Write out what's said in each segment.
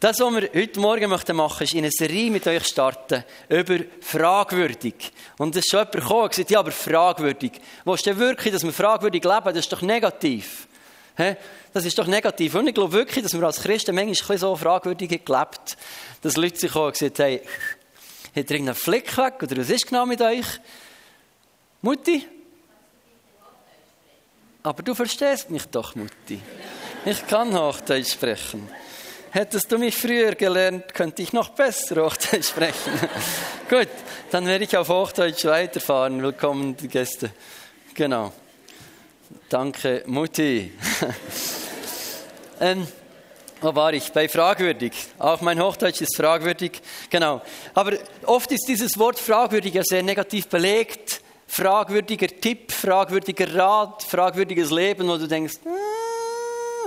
Das, was wir heute Morgen möchten machen, ist in eine Serie mit euch starten über fragwürdig. Und es ist schon jemand gekommen und gesagt, ja, aber fragwürdig. Wo ist denn wirklich, dass wir fragwürdig leben? Das ist doch negativ. Das ist doch negativ. Und ich glaube wirklich, dass wir als Christen manchmal so fragwürdig gelebt dass Leute sich auch gesagt haben, hat ihr irgendeinen Fleck weg? Oder was ist genau mit euch? Mutti? Aber du verstehst mich doch, Mutti. Ich kann Hochdeutsch sprechen. Hättest du mich früher gelernt, könnte ich noch besser Hochdeutsch sprechen. Gut, dann werde ich auf Hochdeutsch weiterfahren. Willkommen, die Gäste. Genau. Danke, Mutti. ähm, wo war ich? Bei fragwürdig. Auch mein Hochdeutsch ist fragwürdig. Genau. Aber oft ist dieses Wort fragwürdig ja sehr negativ belegt. Fragwürdiger Tipp, fragwürdiger Rat, fragwürdiges Leben, wo du denkst, ah,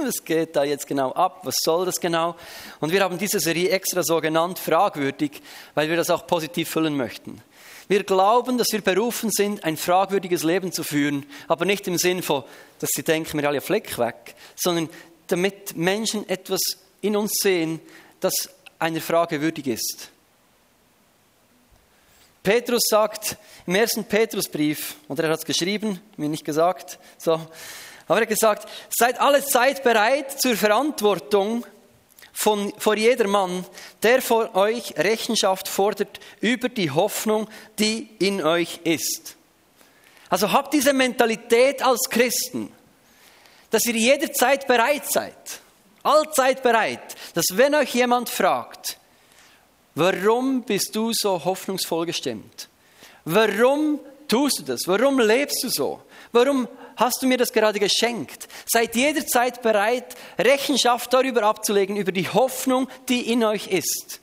was geht da jetzt genau ab? Was soll das genau? Und wir haben diese Serie extra so genannt, fragwürdig, weil wir das auch positiv füllen möchten. Wir glauben, dass wir berufen sind, ein fragwürdiges Leben zu führen, aber nicht im Sinn von, dass sie denken, wir alle Fleck weg, sondern damit Menschen etwas in uns sehen, das einer Frage würdig ist. Petrus sagt im ersten Petrusbrief, oder er hat es geschrieben, mir nicht gesagt, so, aber er hat gesagt, seid alle Zeit bereit zur Verantwortung von, vor jedermann, der vor euch Rechenschaft fordert über die Hoffnung, die in euch ist. Also habt diese Mentalität als Christen, dass ihr jederzeit bereit seid, allzeit bereit, dass wenn euch jemand fragt, warum bist du so hoffnungsvoll gestimmt? Warum tust du das? Warum lebst du so? Warum hast du mir das gerade geschenkt? Seid jederzeit bereit, Rechenschaft darüber abzulegen, über die Hoffnung, die in euch ist.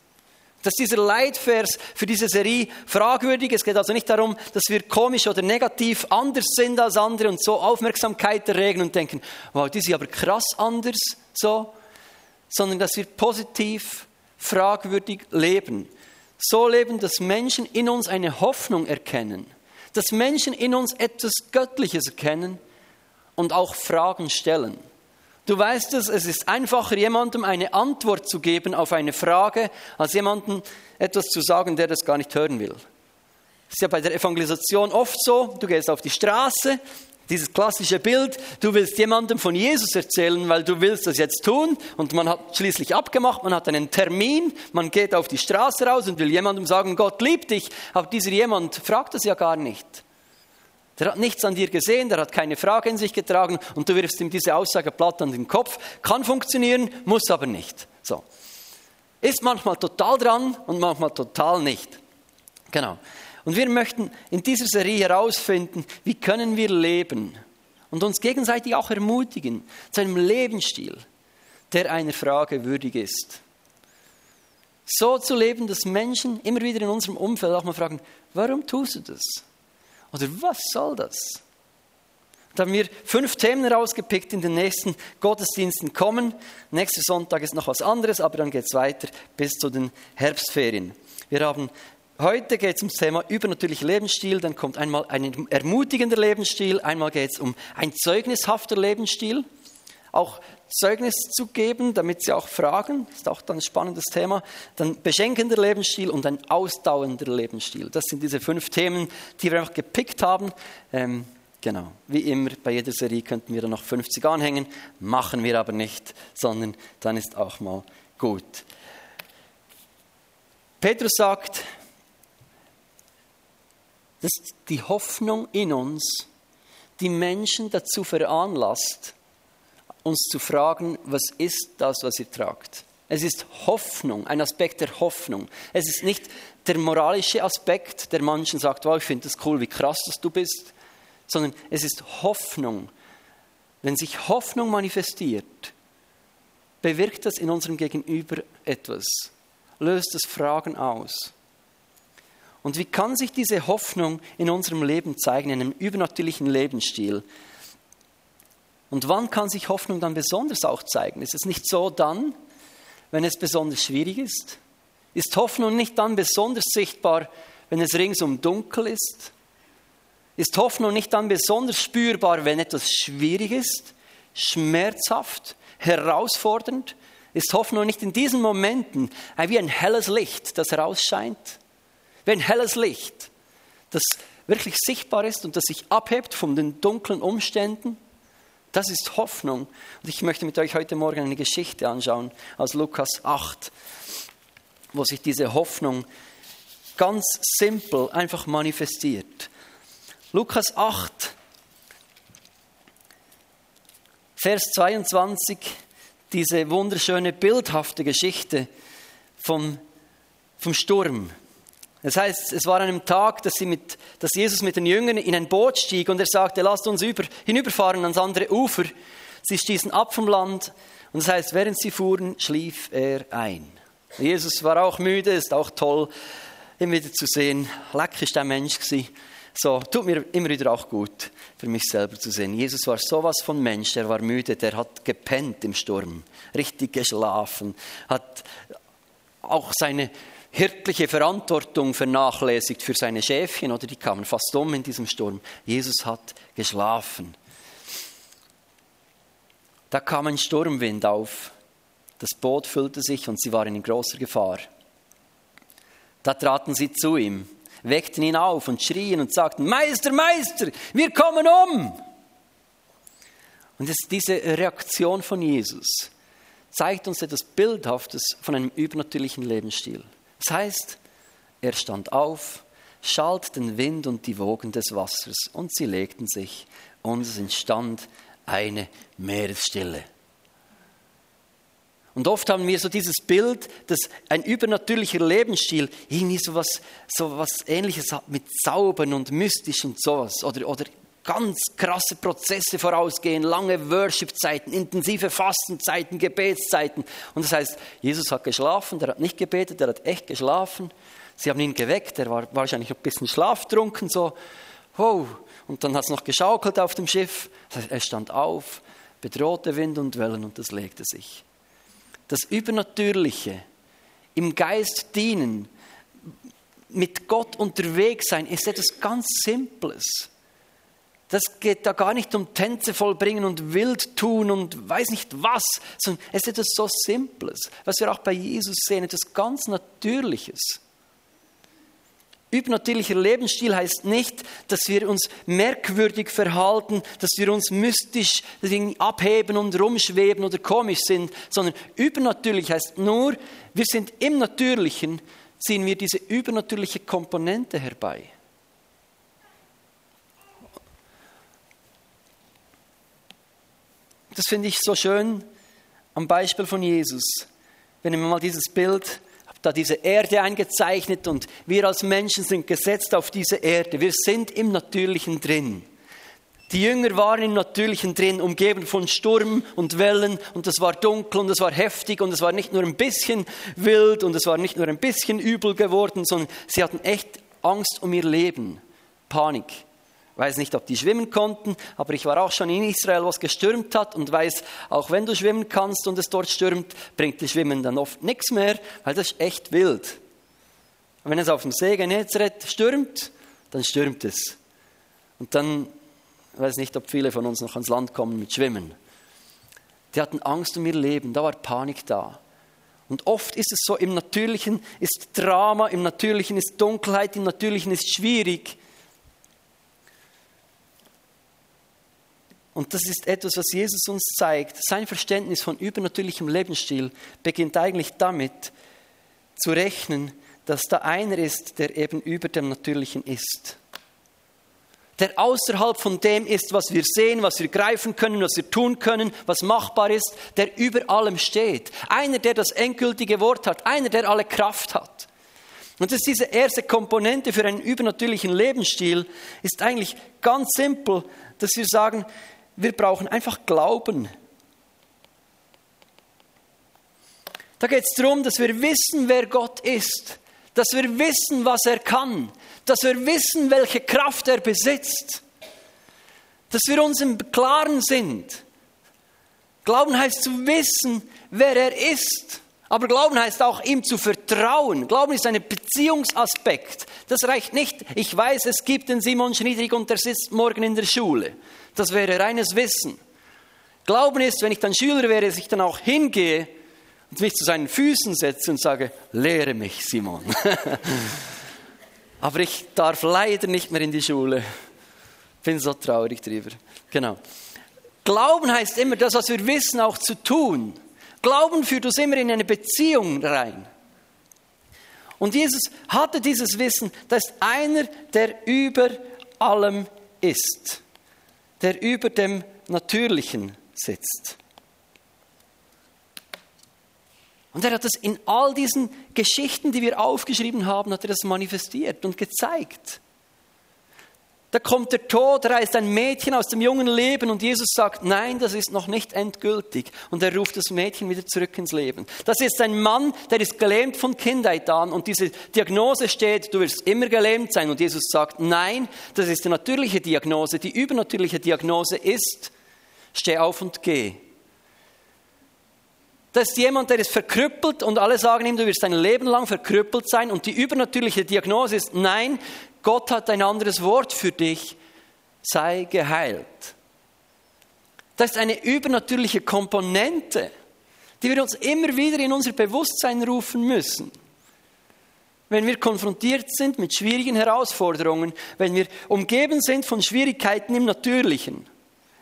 Das ist dieser Leitvers für diese Serie fragwürdig. Es geht also nicht darum, dass wir komisch oder negativ anders sind als andere und so Aufmerksamkeit erregen und denken, wow, die sind aber krass anders, so, sondern dass wir positiv, fragwürdig leben. So leben, dass Menschen in uns eine Hoffnung erkennen, dass Menschen in uns etwas Göttliches erkennen und auch Fragen stellen. Du weißt es, es ist einfacher, jemandem eine Antwort zu geben auf eine Frage, als jemandem etwas zu sagen, der das gar nicht hören will. Das ist ja bei der Evangelisation oft so, du gehst auf die Straße, dieses klassische Bild, du willst jemandem von Jesus erzählen, weil du willst das jetzt tun und man hat schließlich abgemacht, man hat einen Termin, man geht auf die Straße raus und will jemandem sagen, Gott liebt dich, aber dieser jemand fragt das ja gar nicht. Der hat nichts an dir gesehen, der hat keine Frage in sich getragen und du wirfst ihm diese Aussage platt an den Kopf. Kann funktionieren, muss aber nicht. So. Ist manchmal total dran und manchmal total nicht. Genau. Und wir möchten in dieser Serie herausfinden, wie können wir leben und uns gegenseitig auch ermutigen zu einem Lebensstil, der einer Frage würdig ist. So zu leben, dass Menschen immer wieder in unserem Umfeld auch mal fragen, warum tust du das? Oder was soll das? Da haben wir fünf Themen rausgepickt, in den nächsten Gottesdiensten kommen. Nächster Sonntag ist noch was anderes, aber dann geht es weiter bis zu den Herbstferien. Wir haben Heute geht es ums Thema übernatürlicher Lebensstil, dann kommt einmal ein ermutigender Lebensstil, einmal geht es um ein zeugnishafter Lebensstil, auch Zeugnis zu geben, damit sie auch fragen, ist auch dann ein spannendes Thema, dann beschenkender Lebensstil und ein ausdauernder Lebensstil. Das sind diese fünf Themen, die wir einfach gepickt haben. Ähm, genau, wie immer bei jeder Serie könnten wir dann noch 50 anhängen, machen wir aber nicht, sondern dann ist auch mal gut. Petrus sagt, dass die Hoffnung in uns die Menschen dazu veranlasst, uns zu fragen, was ist das, was ihr tragt? Es ist Hoffnung, ein Aspekt der Hoffnung. Es ist nicht der moralische Aspekt, der manchen sagt, wow, ich finde es cool, wie krass dass du bist, sondern es ist Hoffnung. Wenn sich Hoffnung manifestiert, bewirkt das in unserem Gegenüber etwas, löst es Fragen aus. Und wie kann sich diese Hoffnung in unserem Leben zeigen, in einem übernatürlichen Lebensstil? Und wann kann sich Hoffnung dann besonders auch zeigen? Ist es nicht so dann, wenn es besonders schwierig ist? Ist Hoffnung nicht dann besonders sichtbar, wenn es ringsum dunkel ist? Ist Hoffnung nicht dann besonders spürbar, wenn etwas schwierig ist, schmerzhaft, herausfordernd? Ist Hoffnung nicht in diesen Momenten wie ein helles Licht, das herausscheint? Wie ein helles Licht, das wirklich sichtbar ist und das sich abhebt von den dunklen Umständen? Das ist Hoffnung. Und ich möchte mit euch heute Morgen eine Geschichte anschauen aus Lukas 8, wo sich diese Hoffnung ganz simpel einfach manifestiert. Lukas 8, Vers 22, diese wunderschöne, bildhafte Geschichte vom, vom Sturm. Das heißt, es war an einem Tag, dass, mit, dass Jesus mit den Jüngern in ein Boot stieg und er sagte, lasst uns über, hinüberfahren ans andere Ufer. Sie stießen ab vom Land und das heißt, während sie fuhren, schlief er ein. Jesus war auch müde, ist auch toll, ihn wieder zu sehen. Leck ist der Mensch gewesen. So, tut mir immer wieder auch gut, für mich selber zu sehen. Jesus war sowas von Mensch, der war müde, der hat gepennt im Sturm, richtig geschlafen, hat auch seine hirtliche Verantwortung vernachlässigt für seine Schäfchen, oder die kamen fast um in diesem Sturm. Jesus hat geschlafen. Da kam ein Sturmwind auf, das Boot füllte sich und sie waren in großer Gefahr. Da traten sie zu ihm, weckten ihn auf und schrien und sagten, Meister, Meister, wir kommen um. Und diese Reaktion von Jesus zeigt uns etwas Bildhaftes von einem übernatürlichen Lebensstil. Das heißt, er stand auf, schalt den Wind und die Wogen des Wassers und sie legten sich und es entstand eine Meeresstille. Und oft haben wir so dieses Bild, dass ein übernatürlicher Lebensstil irgendwie so was, so was Ähnliches hat mit Zaubern und mystisch und sowas. Oder, oder ganz krasse Prozesse vorausgehen, lange Worship-Zeiten, intensive Fastenzeiten, Gebetszeiten. Und das heißt, Jesus hat geschlafen, der hat nicht gebetet, der hat echt geschlafen. Sie haben ihn geweckt, er war wahrscheinlich ein bisschen schlaftrunken, so, wow. Und dann hat es noch geschaukelt auf dem Schiff. Das heißt, er stand auf, bedrohte Wind und Wellen und das legte sich. Das Übernatürliche, im Geist dienen, mit Gott unterwegs sein, ist etwas ganz Simples. Das geht da gar nicht um Tänze vollbringen und wild tun und weiß nicht was, sondern es ist etwas so Simples, was wir auch bei Jesus sehen, etwas ganz Natürliches. Übernatürlicher Lebensstil heißt nicht, dass wir uns merkwürdig verhalten, dass wir uns mystisch abheben und rumschweben oder komisch sind, sondern übernatürlich heißt nur, wir sind im Natürlichen, ziehen wir diese übernatürliche Komponente herbei. Das finde ich so schön am Beispiel von Jesus. Wenn ich mir mal dieses Bild, da diese Erde eingezeichnet und wir als Menschen sind gesetzt auf diese Erde. Wir sind im Natürlichen drin. Die Jünger waren im Natürlichen drin, umgeben von Sturm und Wellen und es war dunkel und es war heftig und es war nicht nur ein bisschen wild und es war nicht nur ein bisschen übel geworden, sondern sie hatten echt Angst um ihr Leben, Panik weiß nicht, ob die schwimmen konnten, aber ich war auch schon in Israel, wo es gestürmt hat und weiß, auch wenn du schwimmen kannst und es dort stürmt, bringt das Schwimmen dann oft nichts mehr, weil das ist echt wild. Und wenn es auf dem See Genezareth stürmt, dann stürmt es. Und dann, weiß nicht, ob viele von uns noch ans Land kommen mit Schwimmen. Die hatten Angst um ihr Leben, da war Panik da. Und oft ist es so, im Natürlichen ist Drama, im Natürlichen ist Dunkelheit, im Natürlichen ist schwierig. Und das ist etwas, was Jesus uns zeigt. Sein Verständnis von übernatürlichem Lebensstil beginnt eigentlich damit, zu rechnen, dass da einer ist, der eben über dem Natürlichen ist. Der außerhalb von dem ist, was wir sehen, was wir greifen können, was wir tun können, was machbar ist, der über allem steht. Einer, der das endgültige Wort hat, einer, der alle Kraft hat. Und das ist diese erste Komponente für einen übernatürlichen Lebensstil, ist eigentlich ganz simpel, dass wir sagen, wir brauchen einfach Glauben. Da geht es darum, dass wir wissen, wer Gott ist, dass wir wissen, was er kann, dass wir wissen, welche Kraft er besitzt, dass wir uns im Klaren sind. Glauben heißt zu wissen, wer er ist. Aber Glauben heißt auch, ihm zu vertrauen. Glauben ist ein Beziehungsaspekt. Das reicht nicht, ich weiß, es gibt den Simon Schniedrig und der sitzt morgen in der Schule. Das wäre reines Wissen. Glauben ist, wenn ich dann Schüler wäre, dass ich dann auch hingehe und mich zu seinen Füßen setze und sage, lehre mich, Simon. Aber ich darf leider nicht mehr in die Schule. Bin so traurig drüber. Genau. Glauben heißt immer, das, was wir wissen, auch zu tun. Glauben führt uns immer in eine Beziehung rein. Und Jesus hatte dieses Wissen, das ist einer, der über allem ist, der über dem Natürlichen sitzt. Und er hat es in all diesen Geschichten, die wir aufgeschrieben haben, hat er das manifestiert und gezeigt. Da kommt der Tod, ist ein Mädchen aus dem jungen Leben und Jesus sagt, nein, das ist noch nicht endgültig. Und er ruft das Mädchen wieder zurück ins Leben. Das ist ein Mann, der ist gelähmt von Kindheit an und diese Diagnose steht, du wirst immer gelähmt sein. Und Jesus sagt, nein, das ist die natürliche Diagnose. Die übernatürliche Diagnose ist, steh auf und geh. Das ist jemand, der ist verkrüppelt und alle sagen ihm, du wirst dein Leben lang verkrüppelt sein. Und die übernatürliche Diagnose ist, nein, Gott hat ein anderes Wort für dich, sei geheilt. Das ist eine übernatürliche Komponente, die wir uns immer wieder in unser Bewusstsein rufen müssen. Wenn wir konfrontiert sind mit schwierigen Herausforderungen, wenn wir umgeben sind von Schwierigkeiten im Natürlichen,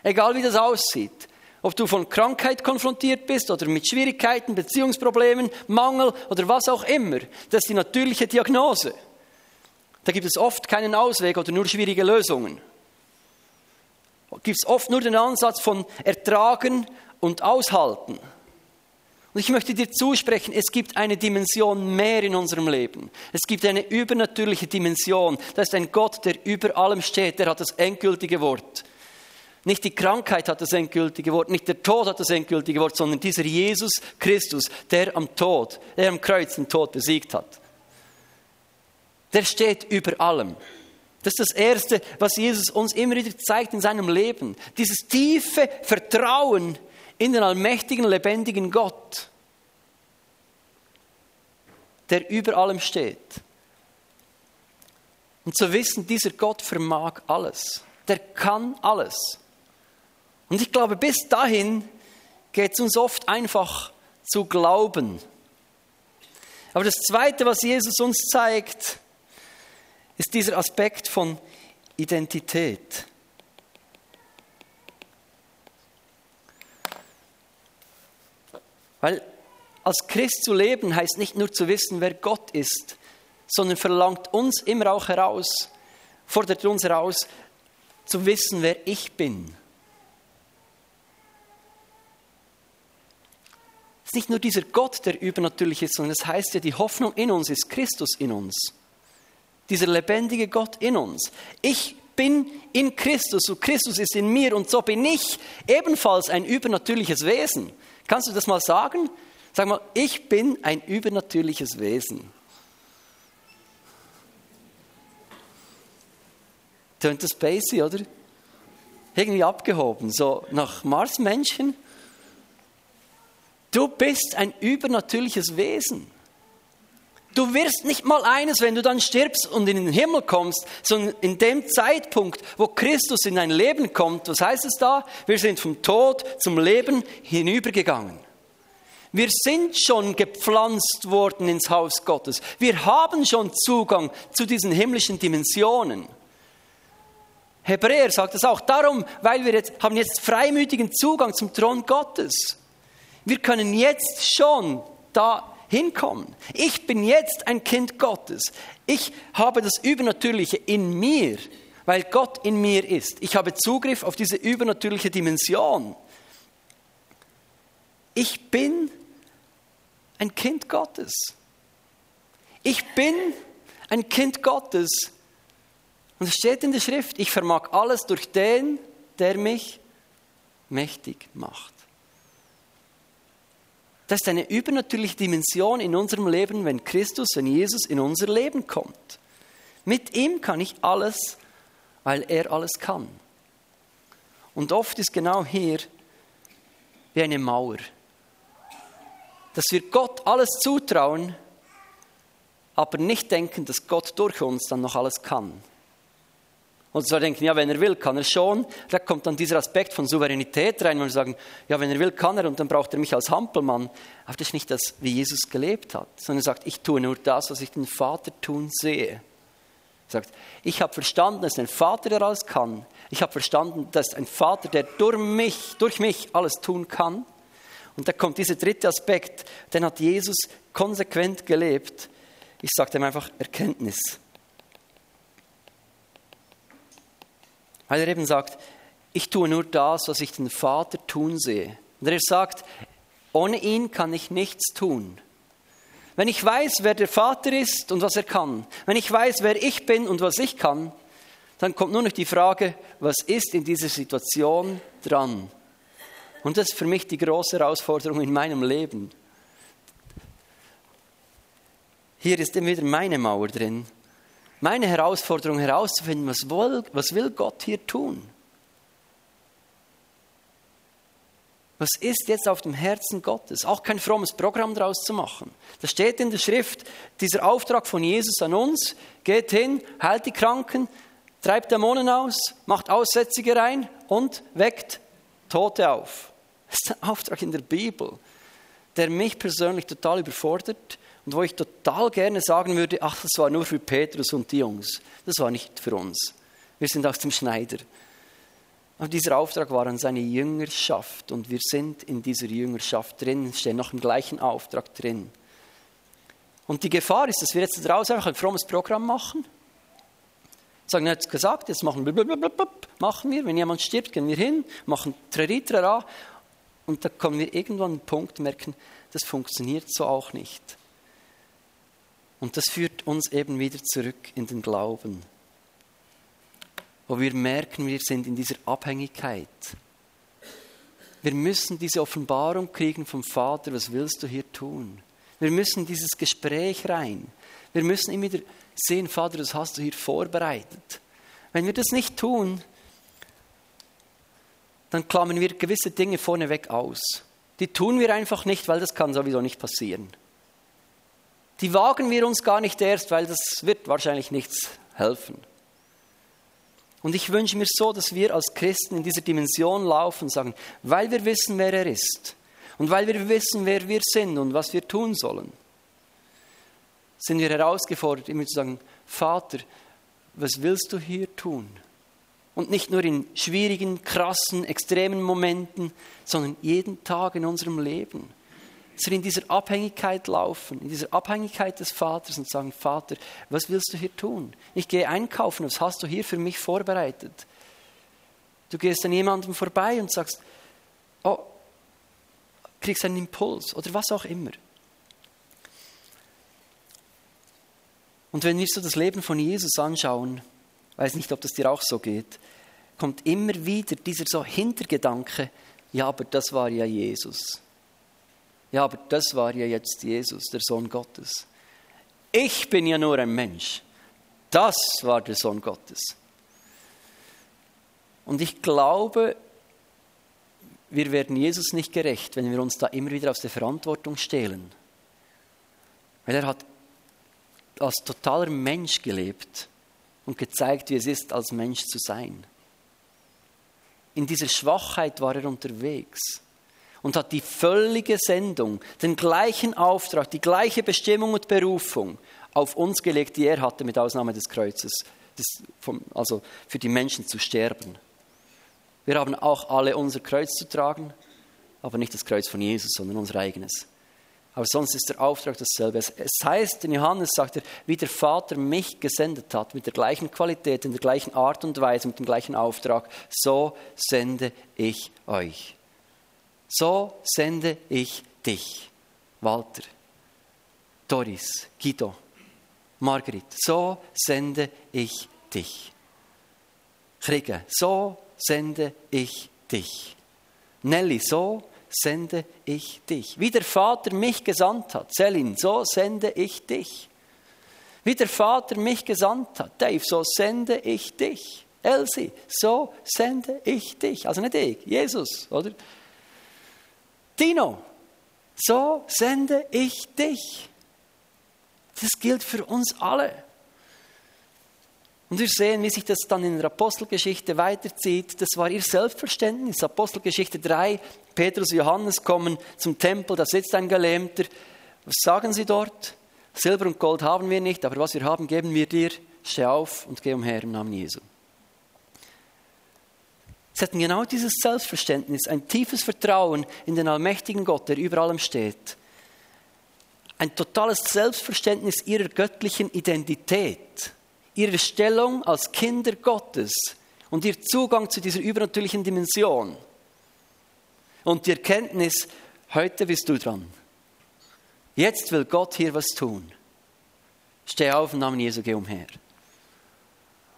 egal wie das aussieht, ob du von Krankheit konfrontiert bist oder mit Schwierigkeiten, Beziehungsproblemen, Mangel oder was auch immer, das ist die natürliche Diagnose. Da gibt es oft keinen Ausweg oder nur schwierige Lösungen. Da gibt es oft nur den Ansatz von ertragen und aushalten. Und ich möchte dir zusprechen, es gibt eine Dimension mehr in unserem Leben. Es gibt eine übernatürliche Dimension. Das ist ein Gott, der über allem steht, der hat das endgültige Wort. Nicht die Krankheit hat das endgültige Wort, nicht der Tod hat das endgültige Wort, sondern dieser Jesus Christus, der am Tod, der am Kreuz den Tod besiegt hat der steht über allem. Das ist das Erste, was Jesus uns immer wieder zeigt in seinem Leben. Dieses tiefe Vertrauen in den allmächtigen, lebendigen Gott, der über allem steht. Und zu wissen, dieser Gott vermag alles. Der kann alles. Und ich glaube, bis dahin geht es uns oft einfach zu glauben. Aber das Zweite, was Jesus uns zeigt, ist dieser Aspekt von Identität. Weil als Christ zu leben heißt nicht nur zu wissen, wer Gott ist, sondern verlangt uns immer auch heraus, fordert uns heraus, zu wissen, wer ich bin. Es ist nicht nur dieser Gott, der übernatürlich ist, sondern es heißt ja, die Hoffnung in uns ist Christus in uns dieser lebendige Gott in uns. Ich bin in Christus und Christus ist in mir und so bin ich ebenfalls ein übernatürliches Wesen. Kannst du das mal sagen? Sag mal, ich bin ein übernatürliches Wesen. Tönt das basic, oder? Irgendwie abgehoben, so nach Marsmännchen. Du bist ein übernatürliches Wesen. Du wirst nicht mal eines, wenn du dann stirbst und in den Himmel kommst, sondern in dem Zeitpunkt, wo Christus in dein Leben kommt, was heißt es da? Wir sind vom Tod zum Leben hinübergegangen. Wir sind schon gepflanzt worden ins Haus Gottes. Wir haben schon Zugang zu diesen himmlischen Dimensionen. Hebräer sagt es auch darum, weil wir jetzt haben jetzt freimütigen Zugang zum Thron Gottes. Wir können jetzt schon da hinkommen. Ich bin jetzt ein Kind Gottes. Ich habe das Übernatürliche in mir, weil Gott in mir ist. Ich habe Zugriff auf diese übernatürliche Dimension. Ich bin ein Kind Gottes. Ich bin ein Kind Gottes. Und es steht in der Schrift, ich vermag alles durch den, der mich mächtig macht. Das ist eine übernatürliche Dimension in unserem Leben, wenn Christus, wenn Jesus in unser Leben kommt. Mit ihm kann ich alles, weil er alles kann. Und oft ist genau hier wie eine Mauer, dass wir Gott alles zutrauen, aber nicht denken, dass Gott durch uns dann noch alles kann. Und zwar denken, ja, wenn er will, kann er schon. Da kommt dann dieser Aspekt von Souveränität rein, wo wir sagen, ja, wenn er will, kann er und dann braucht er mich als Hampelmann. Aber das ist nicht das, wie Jesus gelebt hat, sondern er sagt, ich tue nur das, was ich den Vater tun sehe. Er sagt, ich habe verstanden, dass ein Vater, der alles kann. Ich habe verstanden, dass ein Vater, der durch mich, durch mich alles tun kann. Und da kommt dieser dritte Aspekt, den hat Jesus konsequent gelebt. Ich sage dem einfach Erkenntnis. Weil er eben sagt, ich tue nur das, was ich den Vater tun sehe. Und er sagt, ohne ihn kann ich nichts tun. Wenn ich weiß, wer der Vater ist und was er kann, wenn ich weiß, wer ich bin und was ich kann, dann kommt nur noch die Frage, was ist in dieser Situation dran? Und das ist für mich die große Herausforderung in meinem Leben. Hier ist immer wieder meine Mauer drin meine Herausforderung herauszufinden, was will, was will Gott hier tun? Was ist jetzt auf dem Herzen Gottes? Auch kein frommes Programm daraus zu machen. Da steht in der Schrift, dieser Auftrag von Jesus an uns, geht hin, heilt die Kranken, treibt Dämonen aus, macht Aussätzige rein und weckt Tote auf. Das ist ein Auftrag in der Bibel, der mich persönlich total überfordert und wo ich total gerne sagen würde, ach, das war nur für Petrus und die Jungs. Das war nicht für uns. Wir sind aus dem Schneider. Aber dieser Auftrag war an seine Jüngerschaft und wir sind in dieser Jüngerschaft drin, stehen noch im gleichen Auftrag drin. Und die Gefahr ist, dass wir jetzt daraus einfach ein frommes Programm machen. Sagen, er hat es gesagt, jetzt machen wir, machen wir, wenn jemand stirbt, gehen wir hin, machen Treritrara und da kommen wir irgendwann an den Punkt, merken, das funktioniert so auch nicht. Und das führt uns eben wieder zurück in den Glauben, wo wir merken, wir sind in dieser Abhängigkeit. Wir müssen diese Offenbarung kriegen vom Vater, was willst du hier tun? Wir müssen dieses Gespräch rein. Wir müssen immer wieder sehen, Vater, das hast du hier vorbereitet. Wenn wir das nicht tun, dann klammern wir gewisse Dinge vorneweg aus. Die tun wir einfach nicht, weil das kann sowieso nicht passieren die wagen wir uns gar nicht erst, weil das wird wahrscheinlich nichts helfen. Und ich wünsche mir so, dass wir als Christen in dieser Dimension laufen und sagen, weil wir wissen, wer er ist und weil wir wissen, wer wir sind und was wir tun sollen, sind wir herausgefordert, immer zu sagen, Vater, was willst du hier tun? Und nicht nur in schwierigen, krassen, extremen Momenten, sondern jeden Tag in unserem Leben wir in dieser Abhängigkeit laufen, in dieser Abhängigkeit des Vaters und sagen, Vater, was willst du hier tun? Ich gehe einkaufen, was hast du hier für mich vorbereitet? Du gehst an jemandem vorbei und sagst, oh, kriegst einen Impuls oder was auch immer. Und wenn wir so das Leben von Jesus anschauen, weiß nicht, ob das dir auch so geht, kommt immer wieder dieser so Hintergedanke, ja, aber das war ja Jesus. Ja, aber das war ja jetzt Jesus, der Sohn Gottes. Ich bin ja nur ein Mensch. Das war der Sohn Gottes. Und ich glaube, wir werden Jesus nicht gerecht, wenn wir uns da immer wieder aus der Verantwortung stehlen. Weil er hat als totaler Mensch gelebt und gezeigt, wie es ist, als Mensch zu sein. In dieser Schwachheit war er unterwegs und hat die völlige Sendung, den gleichen Auftrag, die gleiche Bestimmung und Berufung auf uns gelegt, die er hatte, mit Ausnahme des Kreuzes, des, vom, also für die Menschen zu sterben. Wir haben auch alle unser Kreuz zu tragen, aber nicht das Kreuz von Jesus, sondern unser eigenes. Aber sonst ist der Auftrag dasselbe. Es heißt, in Johannes sagt er, wie der Vater mich gesendet hat, mit der gleichen Qualität, in der gleichen Art und Weise, mit dem gleichen Auftrag, so sende ich euch. So sende ich dich, Walter, Doris, Guido, Margrit, so sende ich dich. Kriege, so sende ich dich. Nelly, so sende ich dich. Wie der Vater mich gesandt hat, Selin, so sende ich dich. Wie der Vater mich gesandt hat, Dave, so sende ich dich. Elsie, so sende ich dich. Also nicht ich, Jesus, oder? Dino, so sende ich dich. Das gilt für uns alle. Und wir sehen, wie sich das dann in der Apostelgeschichte weiterzieht. Das war ihr Selbstverständnis. Apostelgeschichte 3, Petrus und Johannes kommen zum Tempel, da sitzt ein Gelähmter. Was sagen sie dort? Silber und Gold haben wir nicht, aber was wir haben, geben wir dir. Steh auf und geh umher im Namen Jesu. Sie hatten genau dieses Selbstverständnis, ein tiefes Vertrauen in den allmächtigen Gott, der über allem steht. Ein totales Selbstverständnis ihrer göttlichen Identität ihre Stellung als Kinder Gottes und ihr Zugang zu dieser übernatürlichen Dimension. Und die Erkenntnis, heute bist du dran. Jetzt will Gott hier was tun. Steh auf im Namen Jesu, geh umher.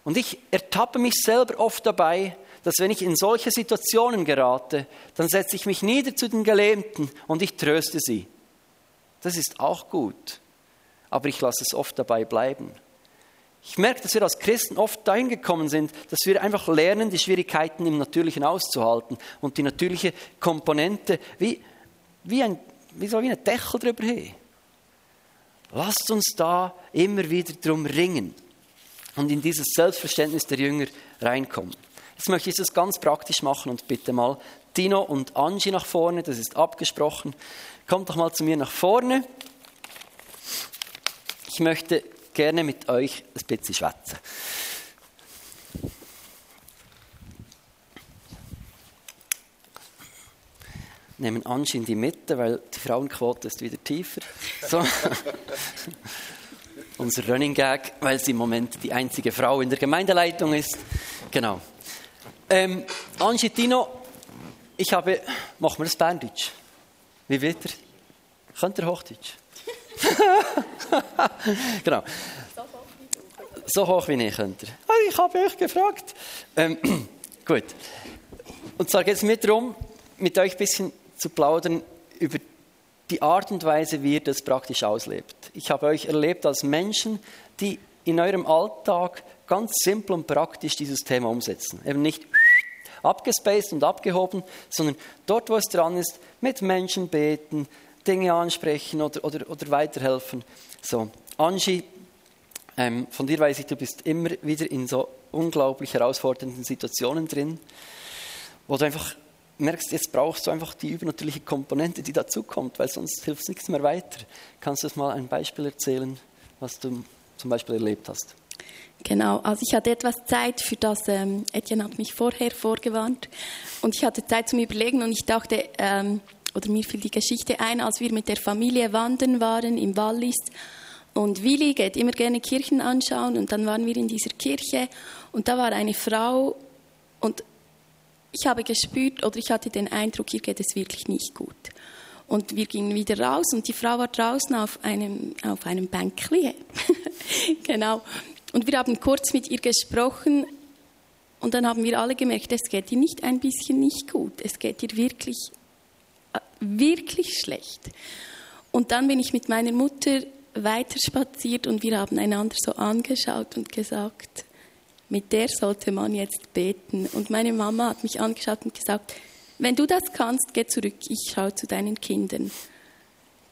Und ich ertappe mich selber oft dabei, dass wenn ich in solche Situationen gerate, dann setze ich mich nieder zu den Gelähmten und ich tröste sie. Das ist auch gut, aber ich lasse es oft dabei bleiben. Ich merke, dass wir als Christen oft dahin gekommen sind, dass wir einfach lernen, die Schwierigkeiten im Natürlichen auszuhalten und die natürliche Komponente wie, wie, ein, wie so wie ein Deckel drüber haben. Lasst uns da immer wieder drum ringen und in dieses Selbstverständnis der Jünger reinkommen. Jetzt möchte ich das ganz praktisch machen und bitte mal Tino und Angie nach vorne, das ist abgesprochen. Kommt doch mal zu mir nach vorne. Ich möchte gerne mit euch ein bisschen schwätzen. Nehmen Ansch in die Mitte, weil die Frauenquote ist wieder tiefer. So. Unser Running Gag, weil sie im Moment die einzige Frau in der Gemeindeleitung ist. Genau. Ähm, Angie Tino, ich habe, machen wir das Berndeutsch? Wie wird er? Könnt ihr Hochdeutsch? genau. So hoch wie ich könnte. Ah, ich habe euch gefragt. Ähm, gut. Und zwar geht es mir darum, mit euch ein bisschen zu plaudern über die Art und Weise, wie ihr das praktisch auslebt. Ich habe euch erlebt als Menschen, die in eurem Alltag ganz simpel und praktisch dieses Thema umsetzen. Eben nicht abgespaced und abgehoben, sondern dort, wo es dran ist, mit Menschen beten, Dinge ansprechen oder, oder, oder weiterhelfen. So, Angie, ähm, von dir weiß ich, du bist immer wieder in so unglaublich herausfordernden Situationen drin, wo du einfach merkst, jetzt brauchst du einfach die übernatürliche Komponente, die dazukommt, weil sonst hilft es nichts mehr weiter. Kannst du uns mal ein Beispiel erzählen, was du zum Beispiel erlebt hast? Genau, also ich hatte etwas Zeit für das, ähm, Etienne hat mich vorher vorgewarnt und ich hatte Zeit zum Überlegen und ich dachte, ähm, oder mir fiel die Geschichte ein, als wir mit der Familie wandern waren im Wallis. Und Willi geht immer gerne Kirchen anschauen und dann waren wir in dieser Kirche und da war eine Frau und ich habe gespürt oder ich hatte den Eindruck, ihr geht es wirklich nicht gut. Und wir gingen wieder raus und die Frau war draußen auf einem, auf einem Bänkli. genau. Und wir haben kurz mit ihr gesprochen und dann haben wir alle gemerkt, es geht ihr nicht ein bisschen nicht gut. Es geht ihr wirklich wirklich schlecht. Und dann bin ich mit meiner Mutter weiter spaziert und wir haben einander so angeschaut und gesagt, mit der sollte man jetzt beten. Und meine Mama hat mich angeschaut und gesagt, wenn du das kannst, geh zurück, ich schaue zu deinen Kindern.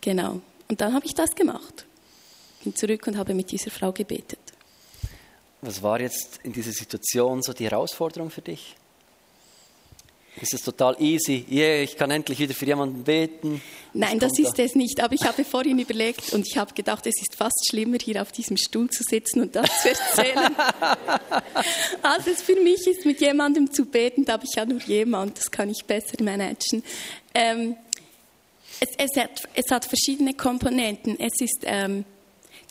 Genau. Und dann habe ich das gemacht. Bin zurück und habe mit dieser Frau gebetet. Was war jetzt in dieser Situation so die Herausforderung für dich? ist es total easy. Yeah, ich kann endlich wieder für jemanden beten. Nein, das ist da. es nicht. Aber ich habe vorhin überlegt und ich habe gedacht, es ist fast schlimmer, hier auf diesem Stuhl zu sitzen und das zu erzählen. als es für mich ist, mit jemandem zu beten, da habe ich ja nur jemand, das kann ich besser managen. Ähm, es, es, hat, es, hat, verschiedene Komponenten. Es ist, ähm,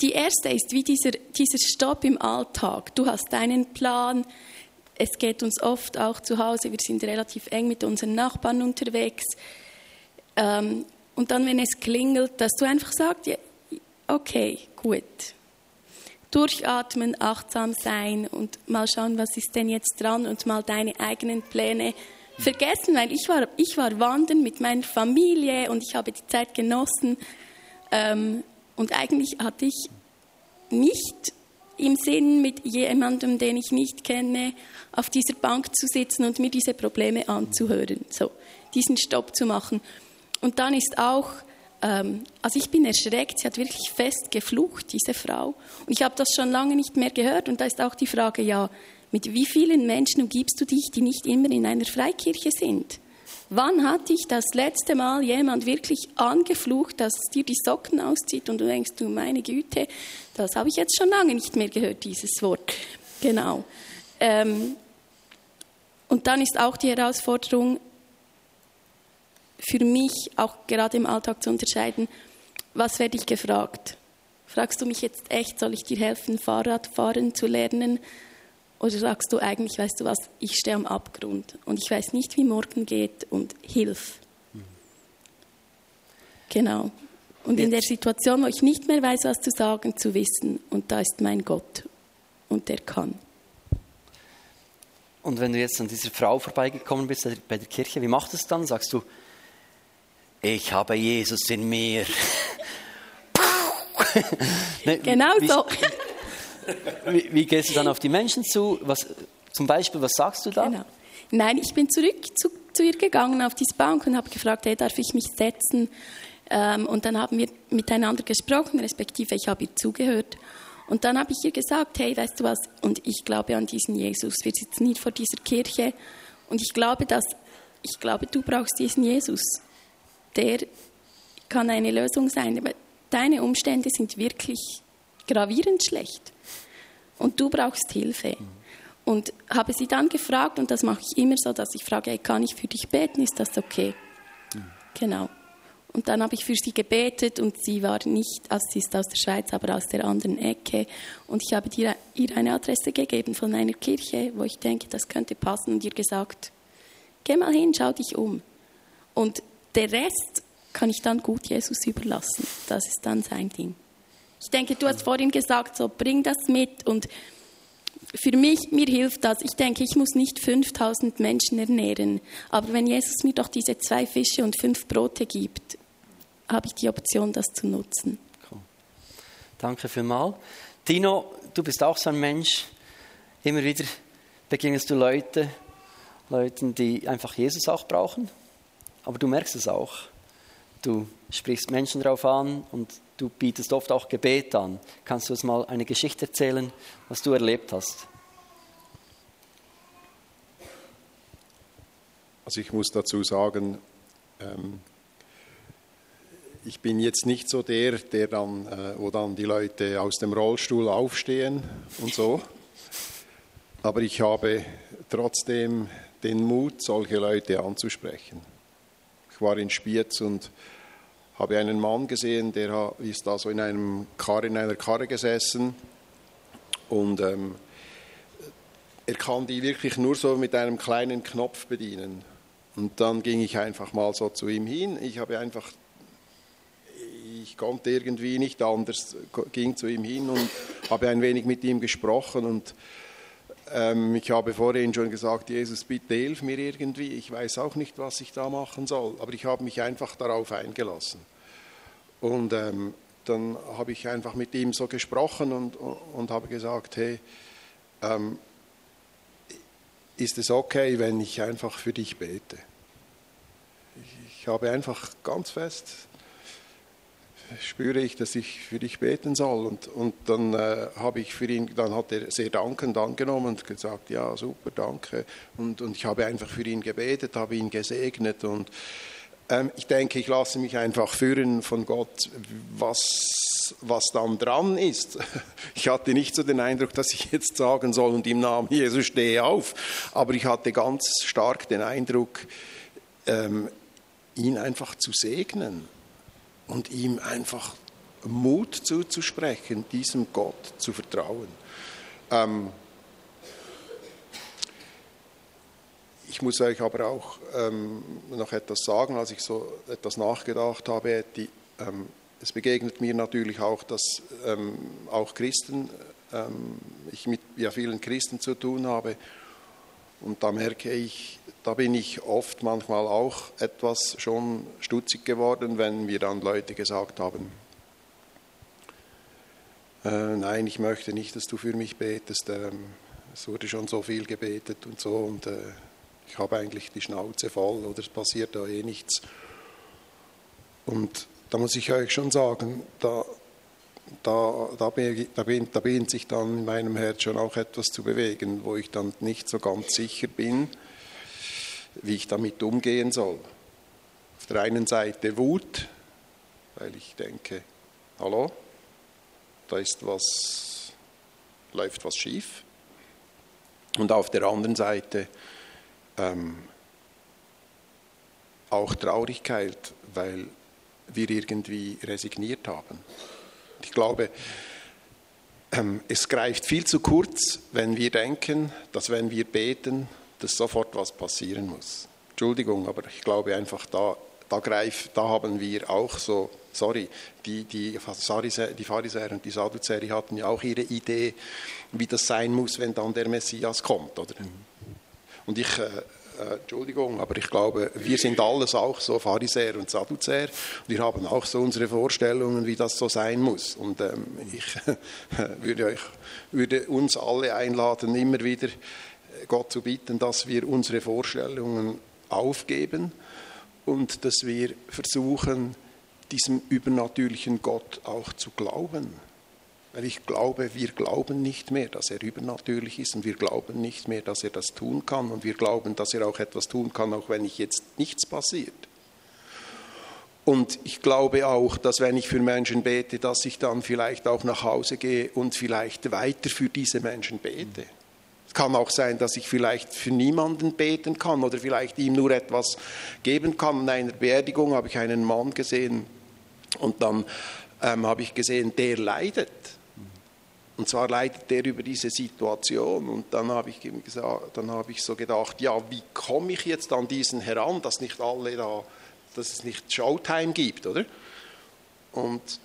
die erste ist wie dieser, dieser Stopp im Alltag. Du hast deinen Plan, es geht uns oft auch zu Hause, wir sind relativ eng mit unseren Nachbarn unterwegs. Ähm, und dann, wenn es klingelt, dass du einfach sagst, ja, okay, gut. Durchatmen, achtsam sein und mal schauen, was ist denn jetzt dran und mal deine eigenen Pläne vergessen, weil ich war, ich war wandern mit meiner Familie und ich habe die Zeit genossen. Ähm, und eigentlich hatte ich nicht im Sinn, mit jemandem, den ich nicht kenne, auf dieser Bank zu sitzen und mir diese Probleme anzuhören. So, diesen Stopp zu machen. Und dann ist auch, ähm, also ich bin erschreckt, sie hat wirklich fest geflucht, diese Frau. Und ich habe das schon lange nicht mehr gehört. Und da ist auch die Frage, ja, mit wie vielen Menschen umgibst du dich, die nicht immer in einer Freikirche sind? Wann hat dich das letzte Mal jemand wirklich angeflucht, dass dir die Socken auszieht und du denkst, du meine Güte, das habe ich jetzt schon lange nicht mehr gehört, dieses Wort. Genau. Ähm, und dann ist auch die Herausforderung für mich, auch gerade im Alltag zu unterscheiden, was werde ich gefragt? Fragst du mich jetzt echt, soll ich dir helfen, Fahrradfahren zu lernen? Oder sagst du eigentlich, weißt du was, ich stehe am Abgrund und ich weiß nicht, wie morgen geht und hilf. Mhm. Genau. Und in der Situation, wo ich nicht mehr weiß, was zu sagen, zu wissen, und da ist mein Gott und der kann. Und wenn du jetzt an dieser Frau vorbeigekommen bist bei der Kirche, wie macht es dann? Sagst du, ich habe Jesus in mir. genau wie, so. Wie, wie, gehst du dann auf die Menschen zu? Was, zum Beispiel, was sagst du da? Genau. Nein, ich bin zurück zu, zu ihr gegangen auf diese Bank und habe gefragt, hey, darf ich mich setzen? Ähm, und dann haben wir miteinander gesprochen, respektive ich habe ihr zugehört. Und dann habe ich ihr gesagt, hey, weißt du was, und ich glaube an diesen Jesus. Wir sitzen hier vor dieser Kirche und ich glaube, dass, ich glaube, du brauchst diesen Jesus. Der kann eine Lösung sein, aber deine Umstände sind wirklich gravierend schlecht und du brauchst Hilfe. Und habe sie dann gefragt, und das mache ich immer so, dass ich frage, hey, kann ich für dich beten, ist das okay? Mhm. Genau. Und dann habe ich für sie gebetet und sie war nicht, also sie ist aus der Schweiz, aber aus der anderen Ecke. Und ich habe ihr, ihr eine Adresse gegeben von einer Kirche, wo ich denke, das könnte passen und ihr gesagt, geh mal hin, schau dich um. Und der Rest kann ich dann gut Jesus überlassen. Das ist dann sein Ding. Ich denke, du hast vorhin gesagt, so bring das mit und für mich, mir hilft das. Ich denke, ich muss nicht 5000 Menschen ernähren, aber wenn Jesus mir doch diese zwei Fische und fünf Brote gibt, habe ich die Option, das zu nutzen. Cool. Danke vielmals. Tino, du bist auch so ein Mensch. Immer wieder begegnest du Leute, Leuten, die einfach Jesus auch brauchen. Aber du merkst es auch. Du sprichst Menschen darauf an und du bietest oft auch Gebet an. Kannst du uns mal eine Geschichte erzählen, was du erlebt hast? Also ich muss dazu sagen, ähm, ich bin jetzt nicht so der, der dann, äh, wo dann die Leute aus dem Rollstuhl aufstehen und so. Aber ich habe trotzdem den Mut, solche Leute anzusprechen. Ich war in Spiez und habe einen Mann gesehen, der ist da so in, einem Karre, in einer Karre gesessen und ähm, er kann die wirklich nur so mit einem kleinen Knopf bedienen. Und dann ging ich einfach mal so zu ihm hin. Ich habe einfach, ich konnte irgendwie nicht anders, ging zu ihm hin und habe ein wenig mit ihm gesprochen und ich habe vorhin schon gesagt, Jesus, bitte hilf mir irgendwie. Ich weiß auch nicht, was ich da machen soll, aber ich habe mich einfach darauf eingelassen. Und ähm, dann habe ich einfach mit ihm so gesprochen und, und habe gesagt, hey, ähm, ist es okay, wenn ich einfach für dich bete? Ich, ich habe einfach ganz fest spüre ich, dass ich für dich beten soll. Und, und dann äh, habe ich für ihn, dann hat er sehr dankend angenommen und gesagt, ja, super, danke. Und, und ich habe einfach für ihn gebetet, habe ihn gesegnet und ähm, ich denke, ich lasse mich einfach führen von Gott, was, was dann dran ist. Ich hatte nicht so den Eindruck, dass ich jetzt sagen soll und im Namen Jesus stehe auf, aber ich hatte ganz stark den Eindruck, ähm, ihn einfach zu segnen und ihm einfach Mut zuzusprechen, diesem Gott zu vertrauen. Ähm, ich muss euch aber auch ähm, noch etwas sagen, als ich so etwas nachgedacht habe. Die, ähm, es begegnet mir natürlich auch, dass ähm, auch Christen, ähm, ich mit ja, vielen Christen zu tun habe. Und da merke ich, da bin ich oft manchmal auch etwas schon stutzig geworden, wenn mir dann Leute gesagt haben, äh, nein, ich möchte nicht, dass du für mich betest, ähm, es wurde schon so viel gebetet und so und äh, ich habe eigentlich die Schnauze voll oder es passiert da eh nichts. Und da muss ich euch schon sagen, da, da, da, da, da beginnt sich dann in meinem Herz schon auch etwas zu bewegen, wo ich dann nicht so ganz sicher bin, wie ich damit umgehen soll. Auf der einen Seite Wut, weil ich denke, hallo, da ist was, läuft was schief. Und auf der anderen Seite ähm, auch Traurigkeit, weil wir irgendwie resigniert haben. Ich glaube, ähm, es greift viel zu kurz, wenn wir denken, dass wenn wir beten, dass sofort was passieren muss. Entschuldigung, aber ich glaube einfach, da, da, greif, da haben wir auch so, sorry, die, die, die Pharisäer und die Sadduzäer hatten ja auch ihre Idee, wie das sein muss, wenn dann der Messias kommt. Oder? Und ich, äh, äh, Entschuldigung, aber ich glaube, wir sind alles auch so Pharisäer und Sadduzäer. Wir haben auch so unsere Vorstellungen, wie das so sein muss. Und ähm, ich würde, euch, würde uns alle einladen, immer wieder Gott zu bitten, dass wir unsere Vorstellungen aufgeben und dass wir versuchen, diesem übernatürlichen Gott auch zu glauben. Weil ich glaube, wir glauben nicht mehr, dass er übernatürlich ist und wir glauben nicht mehr, dass er das tun kann und wir glauben, dass er auch etwas tun kann, auch wenn ich jetzt nichts passiert. Und ich glaube auch, dass wenn ich für Menschen bete, dass ich dann vielleicht auch nach Hause gehe und vielleicht weiter für diese Menschen bete. Es kann auch sein, dass ich vielleicht für niemanden beten kann oder vielleicht ihm nur etwas geben kann. In einer Beerdigung habe ich einen Mann gesehen und dann ähm, habe ich gesehen, der leidet. Und zwar leidet der über diese Situation. Und dann habe ich, gesagt, dann habe ich so gedacht, ja, wie komme ich jetzt an diesen heran, dass nicht alle da, dass es nicht Showtime gibt, oder? Und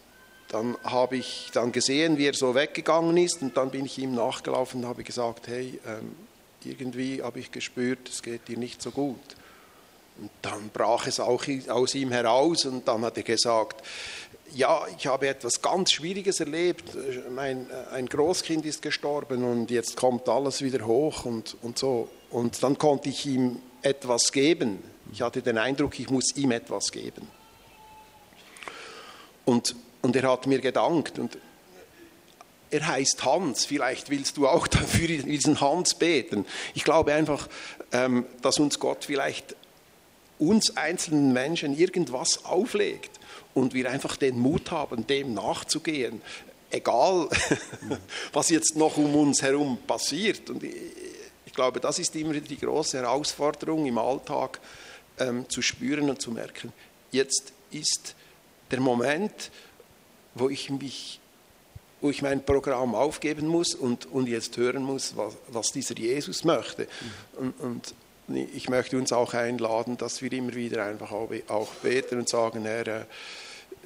dann habe ich dann gesehen, wie er so weggegangen ist und dann bin ich ihm nachgelaufen und habe gesagt, hey, ähm, irgendwie habe ich gespürt, es geht dir nicht so gut. Und dann brach es auch aus ihm heraus und dann hat er gesagt, ja, ich habe etwas ganz Schwieriges erlebt. Mein, äh, ein Großkind ist gestorben und jetzt kommt alles wieder hoch und, und so. Und dann konnte ich ihm etwas geben. Ich hatte den Eindruck, ich muss ihm etwas geben. Und, und er hat mir gedankt und er heißt Hans, vielleicht willst du auch für diesen Hans beten. Ich glaube einfach, ähm, dass uns Gott vielleicht uns einzelnen Menschen irgendwas auflegt und wir einfach den Mut haben, dem nachzugehen, egal was jetzt noch um uns herum passiert. Und ich glaube, das ist immer die große Herausforderung im Alltag, ähm, zu spüren und zu merken, jetzt ist der Moment, wo ich mich wo ich mein Programm aufgeben muss und, und jetzt hören muss, was, was dieser Jesus möchte. Und, und, ich möchte uns auch einladen, dass wir immer wieder einfach auch beten und sagen, Herr, äh,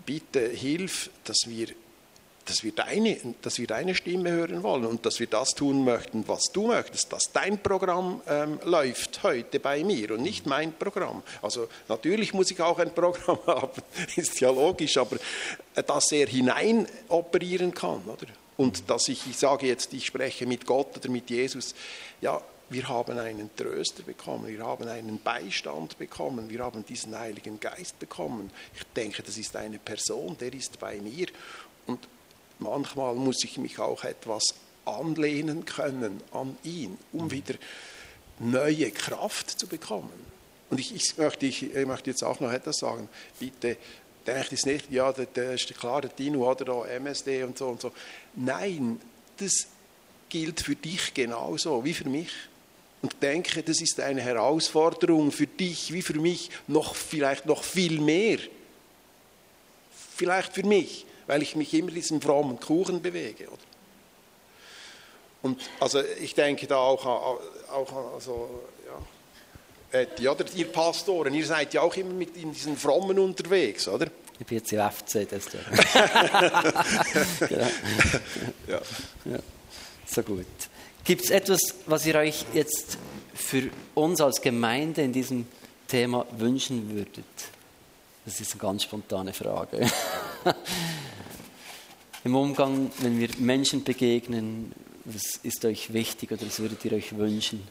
bitte hilf, dass wir, dass, wir deine, dass wir deine Stimme hören wollen und dass wir das tun möchten, was du möchtest, dass dein Programm ähm, läuft heute bei mir und nicht mein Programm. Also natürlich muss ich auch ein Programm haben, ist ja logisch, aber äh, dass er hinein operieren kann, oder? Und dass ich, ich sage jetzt, ich spreche mit Gott oder mit Jesus, ja, wir haben einen Tröster bekommen, wir haben einen Beistand bekommen, wir haben diesen Heiligen Geist bekommen. Ich denke, das ist eine Person, der ist bei mir. Und manchmal muss ich mich auch etwas anlehnen können an ihn, um wieder neue Kraft zu bekommen. Und ich, ich, möchte, ich, ich möchte jetzt auch noch etwas sagen. Bitte denkt es nicht, ja, der, der ist klar, der Dino oder da MSD und so und so. Nein, das gilt für dich genauso wie für mich und denke, das ist eine Herausforderung für dich wie für mich noch vielleicht noch viel mehr. Vielleicht für mich, weil ich mich immer diesem frommen Kuchen bewege. Oder? Und also ich denke da auch, auch also, ja, ja, oder ihr Pastoren, ihr seid ja auch immer mit in diesen Frommen unterwegs, oder? Ich bin jetzt im FC, das genau. ja. ja. So gut. Gibt es etwas, was ihr euch jetzt für uns als Gemeinde in diesem Thema wünschen würdet? Das ist eine ganz spontane Frage. Im Umgang, wenn wir Menschen begegnen, was ist euch wichtig oder was würdet ihr euch wünschen?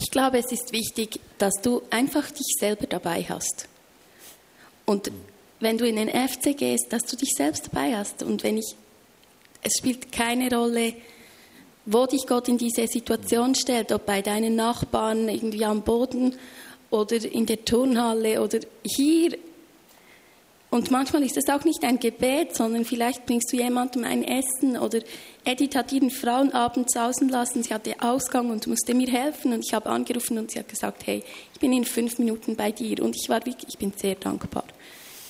Ich glaube, es ist wichtig, dass du einfach dich selber dabei hast. Und wenn du in den FC gehst, dass du dich selbst dabei hast. Und wenn ich, es spielt keine Rolle, wo dich Gott in diese Situation stellt, ob bei deinen Nachbarn irgendwie am Boden oder in der Turnhalle oder hier. Und manchmal ist es auch nicht ein Gebet, sondern vielleicht bringst du jemandem ein Essen oder Edith hat ihren Frauenabend sausen lassen, sie hatte Ausgang und musste mir helfen und ich habe angerufen und sie hat gesagt, hey, ich bin in fünf Minuten bei dir und ich war wirklich, ich bin sehr dankbar.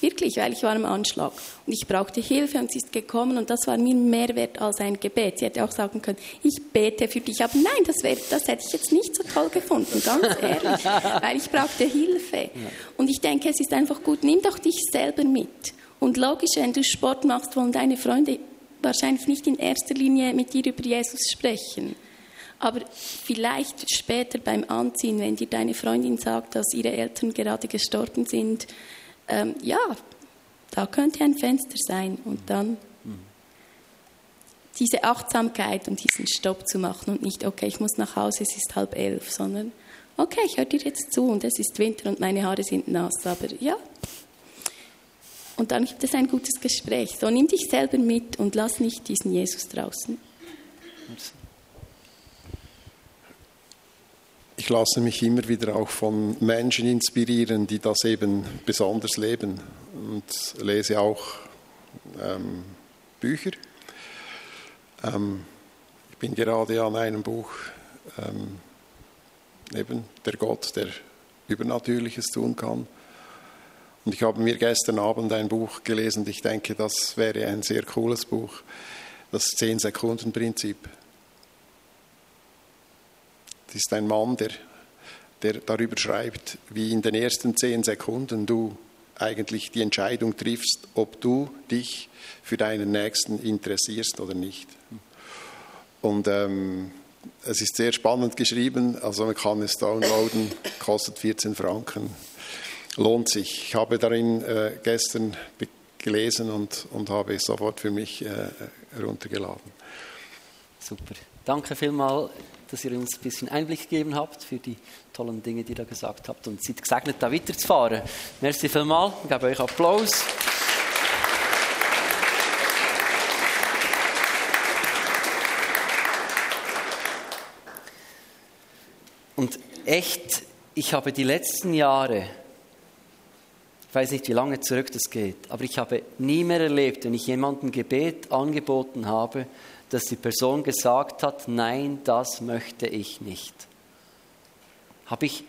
Wirklich, weil ich war am Anschlag und ich brauchte Hilfe und sie ist gekommen und das war mir mehr wert als ein Gebet. Sie hätte auch sagen können, ich bete für dich, aber nein, das, wär, das hätte ich jetzt nicht so toll gefunden, ganz ehrlich, weil ich brauchte Hilfe. Und ich denke, es ist einfach gut, nimm doch dich selber mit. Und logisch, wenn du Sport machst, wollen deine Freunde wahrscheinlich nicht in erster Linie mit dir über Jesus sprechen. Aber vielleicht später beim Anziehen, wenn dir deine Freundin sagt, dass ihre Eltern gerade gestorben sind, ähm, ja, da könnte ein Fenster sein und dann diese Achtsamkeit und diesen Stopp zu machen und nicht, okay, ich muss nach Hause, es ist halb elf, sondern, okay, ich höre dir jetzt zu und es ist Winter und meine Haare sind nass, aber ja. Und dann gibt es ein gutes Gespräch. So, nimm dich selber mit und lass nicht diesen Jesus draußen. Ich lasse mich immer wieder auch von Menschen inspirieren, die das eben besonders leben und lese auch ähm, Bücher. Ähm, ich bin gerade an einem Buch, ähm, eben der Gott, der Übernatürliches tun kann. Und ich habe mir gestern Abend ein Buch gelesen ich denke, das wäre ein sehr cooles Buch, das Zehn-Sekunden-Prinzip. Ist ein Mann, der, der darüber schreibt, wie in den ersten zehn Sekunden du eigentlich die Entscheidung triffst, ob du dich für deinen Nächsten interessierst oder nicht. Und ähm, es ist sehr spannend geschrieben, also man kann es downloaden, kostet 14 Franken, lohnt sich. Ich habe darin äh, gestern gelesen und, und habe es sofort für mich äh, heruntergeladen. Super. Danke vielmals dass ihr uns ein bisschen Einblick gegeben habt für die tollen Dinge, die ihr da gesagt habt und seid gesegnet, da weiterzufahren. Merci vielmals, ich gebe euch Applaus. Und echt, ich habe die letzten Jahre, ich weiß nicht, wie lange zurück das geht, aber ich habe nie mehr erlebt, wenn ich jemandem Gebet angeboten habe, dass die Person gesagt hat, nein, das möchte ich nicht. Habe ich,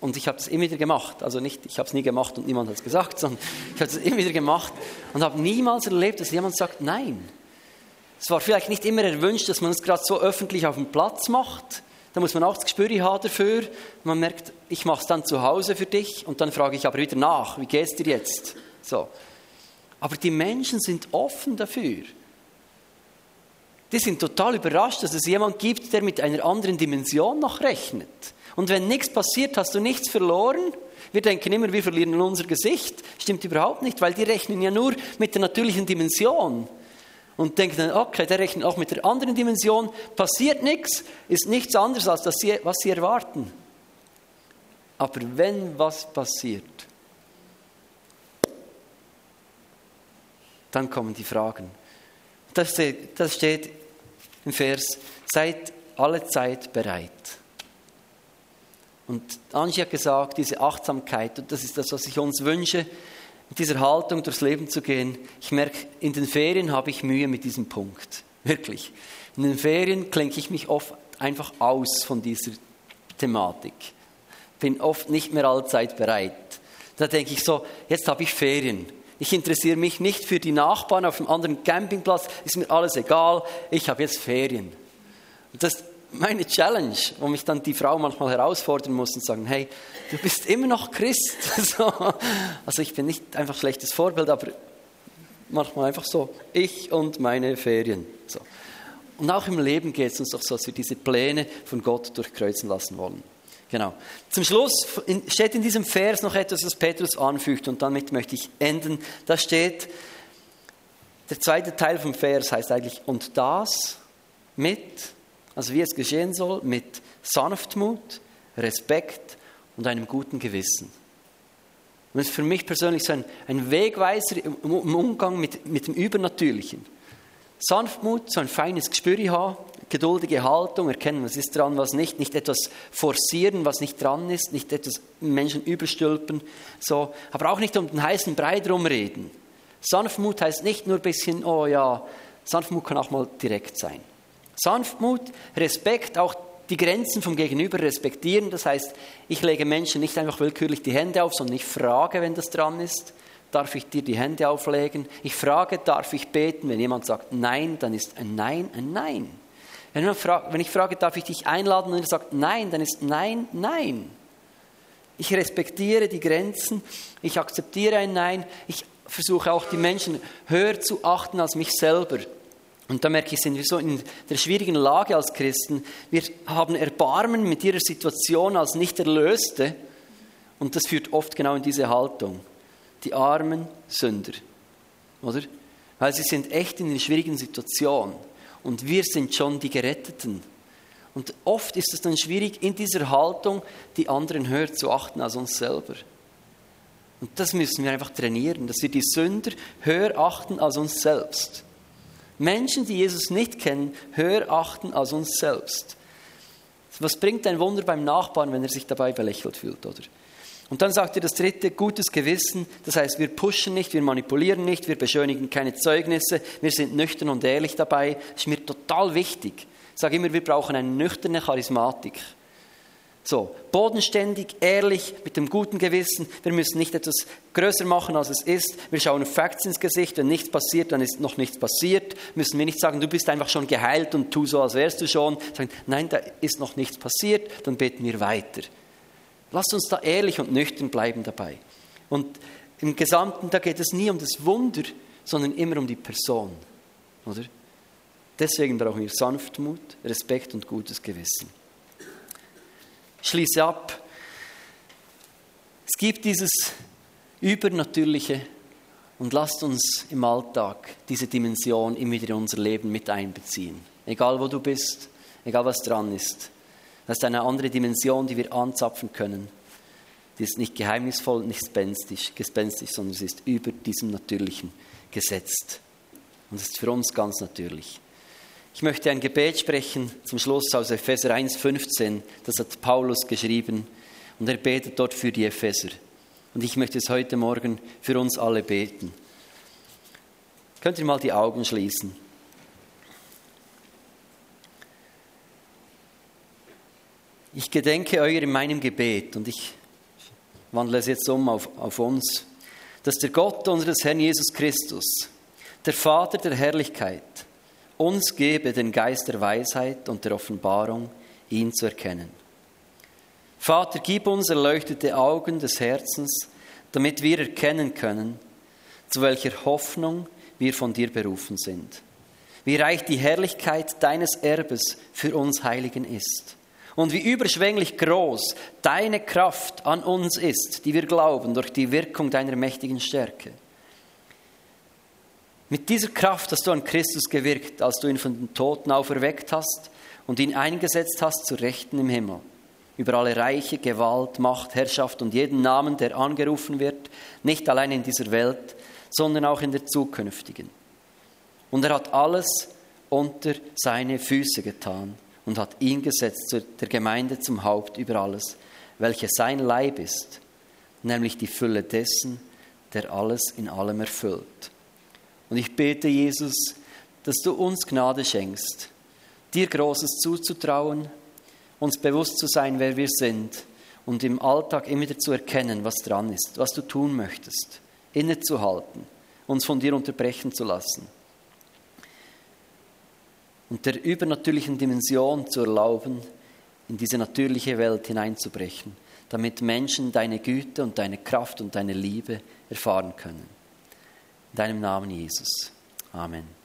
und ich habe es immer wieder gemacht, also nicht, ich habe es nie gemacht und niemand hat es gesagt, sondern ich habe es immer wieder gemacht und habe niemals erlebt, dass jemand sagt, nein. Es war vielleicht nicht immer erwünscht, dass man es gerade so öffentlich auf dem Platz macht. Da muss man auch das Gespür haben dafür. Man merkt, ich mache es dann zu Hause für dich und dann frage ich aber wieder nach, wie geht es dir jetzt? So. Aber die Menschen sind offen dafür. Die sind total überrascht, dass es jemand gibt, der mit einer anderen Dimension noch rechnet. Und wenn nichts passiert, hast du nichts verloren. Wir denken immer, wir verlieren unser Gesicht. Stimmt überhaupt nicht, weil die rechnen ja nur mit der natürlichen Dimension. Und denken dann, okay, der rechnet auch mit der anderen Dimension. Passiert nichts, ist nichts anderes als das, was sie erwarten. Aber wenn was passiert, dann kommen die Fragen. Das steht, das steht im Vers, seid alle Zeit bereit. Und Angie hat gesagt, diese Achtsamkeit, und das ist das, was ich uns wünsche, mit dieser Haltung durchs Leben zu gehen. Ich merke, in den Ferien habe ich Mühe mit diesem Punkt. Wirklich. In den Ferien klinke ich mich oft einfach aus von dieser Thematik. Bin oft nicht mehr allzeit bereit. Da denke ich so, jetzt habe ich Ferien. Ich interessiere mich nicht für die Nachbarn auf dem anderen Campingplatz, ist mir alles egal, ich habe jetzt Ferien. Und das ist meine Challenge, wo mich dann die Frau manchmal herausfordern muss und sagen, hey, du bist immer noch Christ. Also ich bin nicht einfach ein schlechtes Vorbild, aber manchmal einfach so, ich und meine Ferien. So. Und auch im Leben geht es uns doch so, dass wir diese Pläne von Gott durchkreuzen lassen wollen. Genau. Zum Schluss steht in diesem Vers noch etwas, was Petrus anfügt und damit möchte ich enden. Da steht, der zweite Teil vom Vers heißt eigentlich, und das mit, also wie es geschehen soll, mit Sanftmut, Respekt und einem guten Gewissen. Und das ist für mich persönlich so ein, ein Wegweiser im, Umgang mit, mit dem Übernatürlichen. Sanftmut, so ein feines Gespür haben, geduldige Haltung, erkennen, was ist dran, was nicht, nicht etwas forcieren, was nicht dran ist, nicht etwas Menschen überstülpen, so, aber auch nicht um den heißen Brei drum reden. Sanftmut heißt nicht nur ein bisschen, oh ja, Sanftmut kann auch mal direkt sein. Sanftmut, Respekt, auch die Grenzen vom Gegenüber respektieren. Das heißt, ich lege Menschen nicht einfach willkürlich die Hände auf, sondern ich frage, wenn das dran ist. Darf ich dir die Hände auflegen? Ich frage, darf ich beten? Wenn jemand sagt Nein, dann ist ein Nein ein Nein. Wenn, fragt, wenn ich frage, darf ich dich einladen und er sagt Nein, dann ist Nein Nein. Ich respektiere die Grenzen, ich akzeptiere ein Nein, ich versuche auch die Menschen höher zu achten als mich selber. Und da merke ich, sind wir so in der schwierigen Lage als Christen. Wir haben Erbarmen mit ihrer Situation als Nicht-Erlöste. Und das führt oft genau in diese Haltung. Die armen Sünder. Oder? Weil sie sind echt in einer schwierigen Situation. Und wir sind schon die Geretteten. Und oft ist es dann schwierig, in dieser Haltung die anderen höher zu achten als uns selber. Und das müssen wir einfach trainieren, dass wir die Sünder höher achten als uns selbst. Menschen, die Jesus nicht kennen, höher achten als uns selbst. Was bringt ein Wunder beim Nachbarn, wenn er sich dabei belächelt fühlt, oder? Und dann sagt er das dritte, gutes Gewissen. Das heißt, wir pushen nicht, wir manipulieren nicht, wir beschönigen keine Zeugnisse, wir sind nüchtern und ehrlich dabei. Das ist mir total wichtig. Ich sage immer, wir brauchen eine nüchterne Charismatik. So, bodenständig, ehrlich, mit dem guten Gewissen. Wir müssen nicht etwas größer machen, als es ist. Wir schauen Facts ins Gesicht. Wenn nichts passiert, dann ist noch nichts passiert. Müssen wir nicht sagen, du bist einfach schon geheilt und tu so, als wärst du schon. Sagen, nein, da ist noch nichts passiert, dann beten wir weiter. Lasst uns da ehrlich und nüchtern bleiben dabei. Und im Gesamten, da geht es nie um das Wunder, sondern immer um die Person. Oder? Deswegen brauchen wir Sanftmut, Respekt und gutes Gewissen schließe ab. Es gibt dieses Übernatürliche und lasst uns im Alltag diese Dimension immer wieder in unser Leben mit einbeziehen. Egal wo du bist, egal was dran ist. Das ist eine andere Dimension, die wir anzapfen können. Die ist nicht geheimnisvoll, nicht gespenstisch, gespenstisch sondern sie ist über diesem Natürlichen gesetzt. Und es ist für uns ganz natürlich. Ich möchte ein Gebet sprechen zum Schluss aus Epheser 1,15. Das hat Paulus geschrieben und er betet dort für die Epheser. Und ich möchte es heute Morgen für uns alle beten. Könnt ihr mal die Augen schließen? Ich gedenke euer in meinem Gebet und ich wandle es jetzt um auf, auf uns, dass der Gott unseres Herrn Jesus Christus, der Vater der Herrlichkeit, uns gebe den Geist der Weisheit und der Offenbarung, ihn zu erkennen. Vater, gib uns erleuchtete Augen des Herzens, damit wir erkennen können, zu welcher Hoffnung wir von dir berufen sind. Wie reich die Herrlichkeit deines Erbes für uns Heiligen ist und wie überschwänglich groß deine Kraft an uns ist, die wir glauben durch die Wirkung deiner mächtigen Stärke. Mit dieser Kraft hast du an Christus gewirkt, als du ihn von den Toten auferweckt hast und ihn eingesetzt hast zu Rechten im Himmel. Über alle Reiche, Gewalt, Macht, Herrschaft und jeden Namen, der angerufen wird, nicht allein in dieser Welt, sondern auch in der zukünftigen. Und er hat alles unter seine Füße getan und hat ihn gesetzt der Gemeinde zum Haupt über alles, welche sein Leib ist, nämlich die Fülle dessen, der alles in allem erfüllt. Und ich bete, Jesus, dass du uns Gnade schenkst, dir Großes zuzutrauen, uns bewusst zu sein, wer wir sind und im Alltag immer wieder zu erkennen, was dran ist, was du tun möchtest, innezuhalten, uns von dir unterbrechen zu lassen und der übernatürlichen Dimension zu erlauben, in diese natürliche Welt hineinzubrechen, damit Menschen deine Güte und deine Kraft und deine Liebe erfahren können. In deinem Namen, Jesus. Amen.